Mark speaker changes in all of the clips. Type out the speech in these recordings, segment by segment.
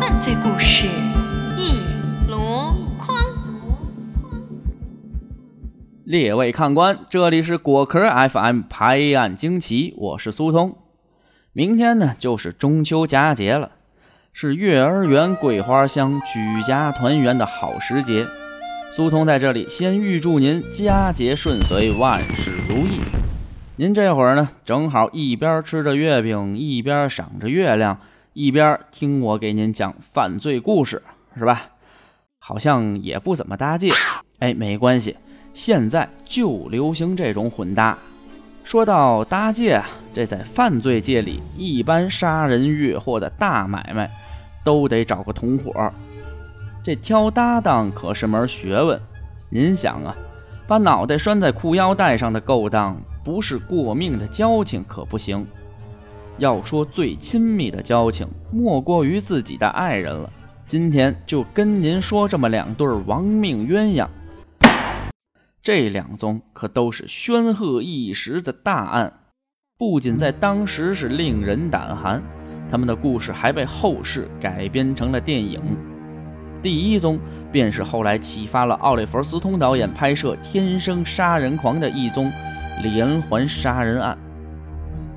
Speaker 1: 犯罪故事一箩筐。
Speaker 2: 列位看官，这里是果壳 FM 拍案惊奇，我是苏通。明天呢，就是中秋佳节了，是月儿圆、桂花香、举家团圆的好时节。苏通在这里先预祝您佳节顺遂，万事如意。您这会儿呢，正好一边吃着月饼，一边赏着月亮，一边听我给您讲犯罪故事，是吧？好像也不怎么搭界。哎，没关系，现在就流行这种混搭。说到搭界啊，这在犯罪界里，一般杀人越货的大买卖，都得找个同伙。这挑搭档可是门学问。您想啊，把脑袋拴在裤腰带上的勾当，不是过命的交情可不行。要说最亲密的交情，莫过于自己的爱人了。今天就跟您说这么两对亡命鸳鸯。这两宗可都是煊赫一时的大案，不仅在当时是令人胆寒，他们的故事还被后世改编成了电影。第一宗便是后来启发了奥利弗·斯通导演拍摄《天生杀人狂》的一宗连环杀人案。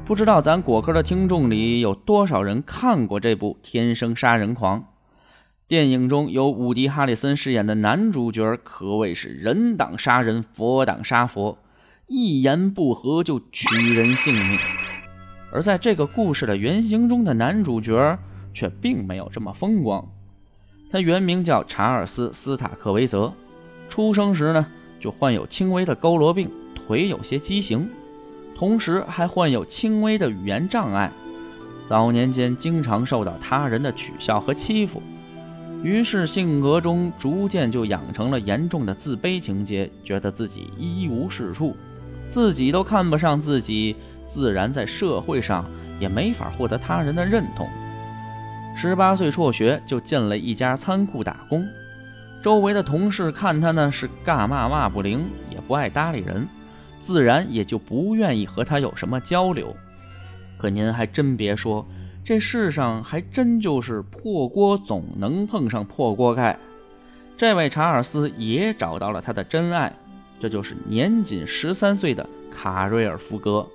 Speaker 2: 不知道咱果壳的听众里有多少人看过这部《天生杀人狂》？电影中由伍迪·哈里森饰演的男主角可谓是人挡杀人，佛挡杀佛，一言不合就取人性命。而在这个故事的原型中的男主角却并没有这么风光。他原名叫查尔斯·斯塔克维泽，出生时呢就患有轻微的佝偻病，腿有些畸形，同时还患有轻微的语言障碍。早年间经常受到他人的取笑和欺负，于是性格中逐渐就养成了严重的自卑情节，觉得自己一无是处，自己都看不上自己，自然在社会上也没法获得他人的认同。十八岁辍学，就进了一家仓库打工。周围的同事看他呢是干嘛嘛不灵，也不爱搭理人，自然也就不愿意和他有什么交流。可您还真别说，这世上还真就是破锅总能碰上破锅盖。这位查尔斯也找到了他的真爱，这就是年仅十三岁的卡瑞尔·福格。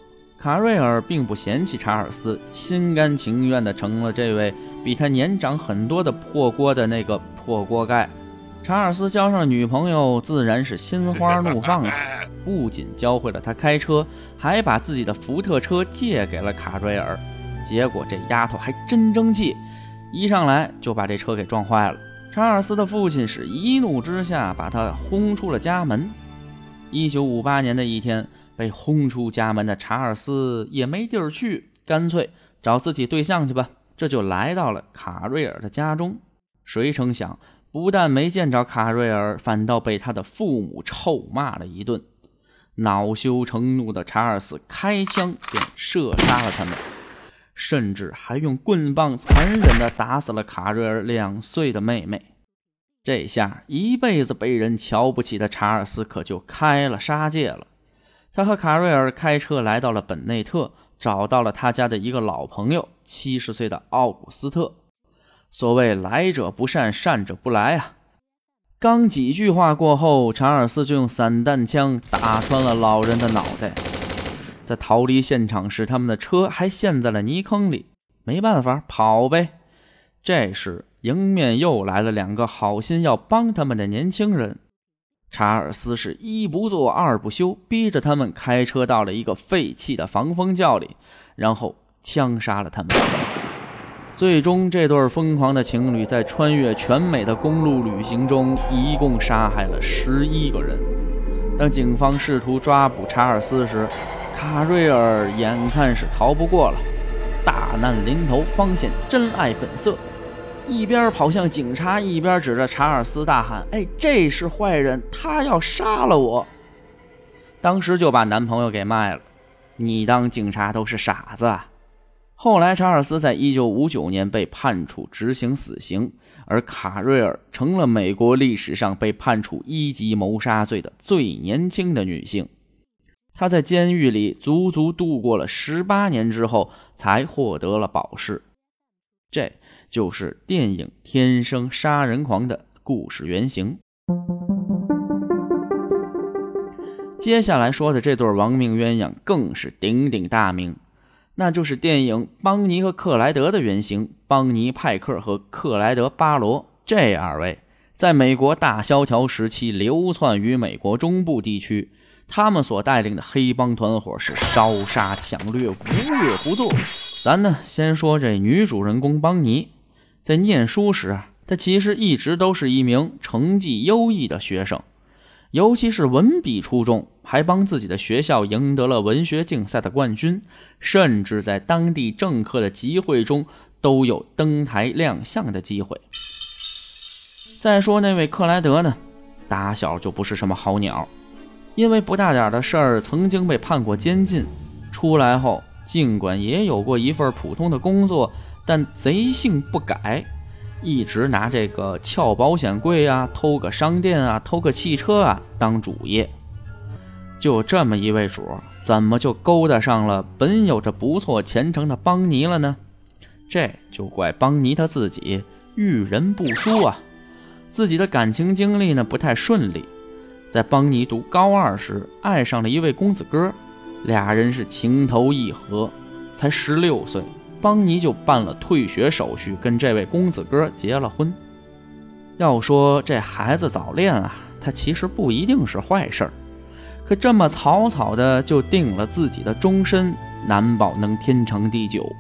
Speaker 2: 卡瑞尔并不嫌弃查尔斯，心甘情愿地成了这位比他年长很多的破锅的那个破锅盖。查尔斯交上女朋友，自然是心花怒放啊！不仅教会了他开车，还把自己的福特车借给了卡瑞尔。结果这丫头还真争气，一上来就把这车给撞坏了。查尔斯的父亲是一怒之下把他轰出了家门。一九五八年的一天。被轰出家门的查尔斯也没地儿去，干脆找自己对象去吧。这就来到了卡瑞尔的家中。谁成想，不但没见着卡瑞尔，反倒被他的父母臭骂了一顿。恼羞成怒的查尔斯开枪便射杀了他们，甚至还用棍棒残忍地打死了卡瑞尔两岁的妹妹。这下一辈子被人瞧不起的查尔斯可就开了杀戒了。他和卡瑞尔开车来到了本内特，找到了他家的一个老朋友，七十岁的奥古斯特。所谓来者不善，善者不来啊！刚几句话过后，查尔斯就用散弹枪打穿了老人的脑袋。在逃离现场时，他们的车还陷在了泥坑里，没办法跑呗。这时，迎面又来了两个好心要帮他们的年轻人。查尔斯是一不做二不休，逼着他们开车到了一个废弃的防风窖里，然后枪杀了他们。最终，这对疯狂的情侣在穿越全美的公路旅行中，一共杀害了十一个人。当警方试图抓捕查尔斯时，卡瑞尔眼看是逃不过了，大难临头方显真爱本色。一边跑向警察，一边指着查尔斯大喊：“哎，这是坏人，他要杀了我！”当时就把男朋友给卖了。你当警察都是傻子？后来，查尔斯在一九五九年被判处执行死刑，而卡瑞尔成了美国历史上被判处一级谋杀罪的最年轻的女性。她在监狱里足足度过了十八年之后，才获得了保释。这就是电影《天生杀人狂》的故事原型。接下来说的这对亡命鸳鸯更是鼎鼎大名。那就是电影《邦尼和克莱德》的原型——邦尼·派克和克莱德·巴罗。这二位在美国大萧条时期流窜于美国中部地区，他们所带领的黑帮团伙是烧杀抢掠，无恶不作。咱呢，先说这女主人公邦尼，在念书时啊，她其实一直都是一名成绩优异的学生。尤其是文笔出众，还帮自己的学校赢得了文学竞赛的冠军，甚至在当地政客的集会中都有登台亮相的机会。再说那位克莱德呢，打小就不是什么好鸟，因为不大点的事儿曾经被判过监禁，出来后尽管也有过一份普通的工作，但贼性不改。一直拿这个撬保险柜啊、偷个商店啊、偷个汽车啊当主业，就这么一位主，怎么就勾搭上了本有着不错前程的邦尼了呢？这就怪邦尼他自己遇人不淑啊，自己的感情经历呢不太顺利，在邦尼读高二时爱上了一位公子哥，俩人是情投意合，才十六岁。邦尼就办了退学手续，跟这位公子哥结了婚。要说这孩子早恋啊，他其实不一定是坏事儿。可这么草草的就定了自己的终身，难保能天长地久。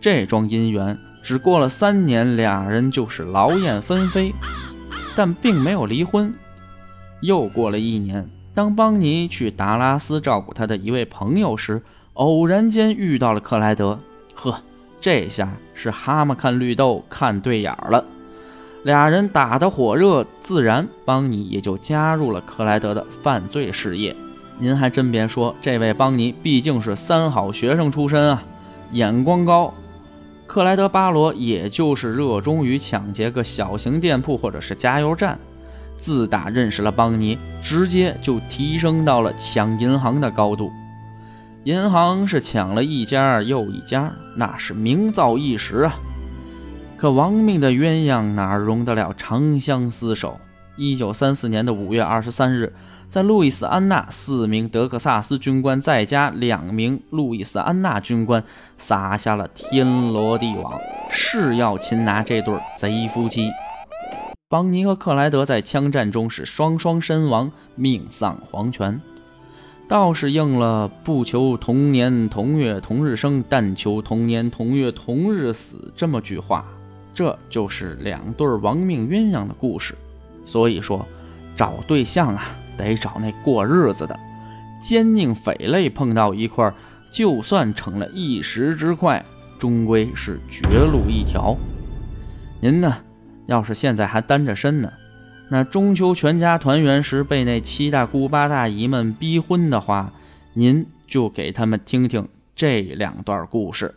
Speaker 2: 这桩姻缘只过了三年，俩人就是劳燕分飞，但并没有离婚。又过了一年，当邦尼去达拉斯照顾他的一位朋友时，偶然间遇到了克莱德。呵，这下是蛤蟆看绿豆看对眼了，俩人打得火热，自然邦尼也就加入了克莱德的犯罪事业。您还真别说，这位邦尼毕竟是三好学生出身啊，眼光高。克莱德巴罗也就是热衷于抢劫个小型店铺或者是加油站。自打认识了邦尼，直接就提升到了抢银行的高度。银行是抢了一家又一家，那是名噪一时啊！可亡命的鸳鸯哪容得了长相厮守？一九三四年的五月二十三日，在路易斯安那，四名德克萨斯军官再加两名路易斯安那军官撒下了天罗地网，誓要擒拿这对贼夫妻。邦尼和克莱德在枪战中是双双身亡，命丧黄泉。倒是应了“不求同年同月同日生，但求同年同月同日死”这么句话，这就是两对亡命鸳鸯的故事。所以说，找对象啊，得找那过日子的。奸佞匪类碰到一块儿，就算成了一时之快，终归是绝路一条。您呢，要是现在还单着身呢？那中秋全家团圆时被那七大姑八大姨们逼婚的话，您就给他们听听这两段故事。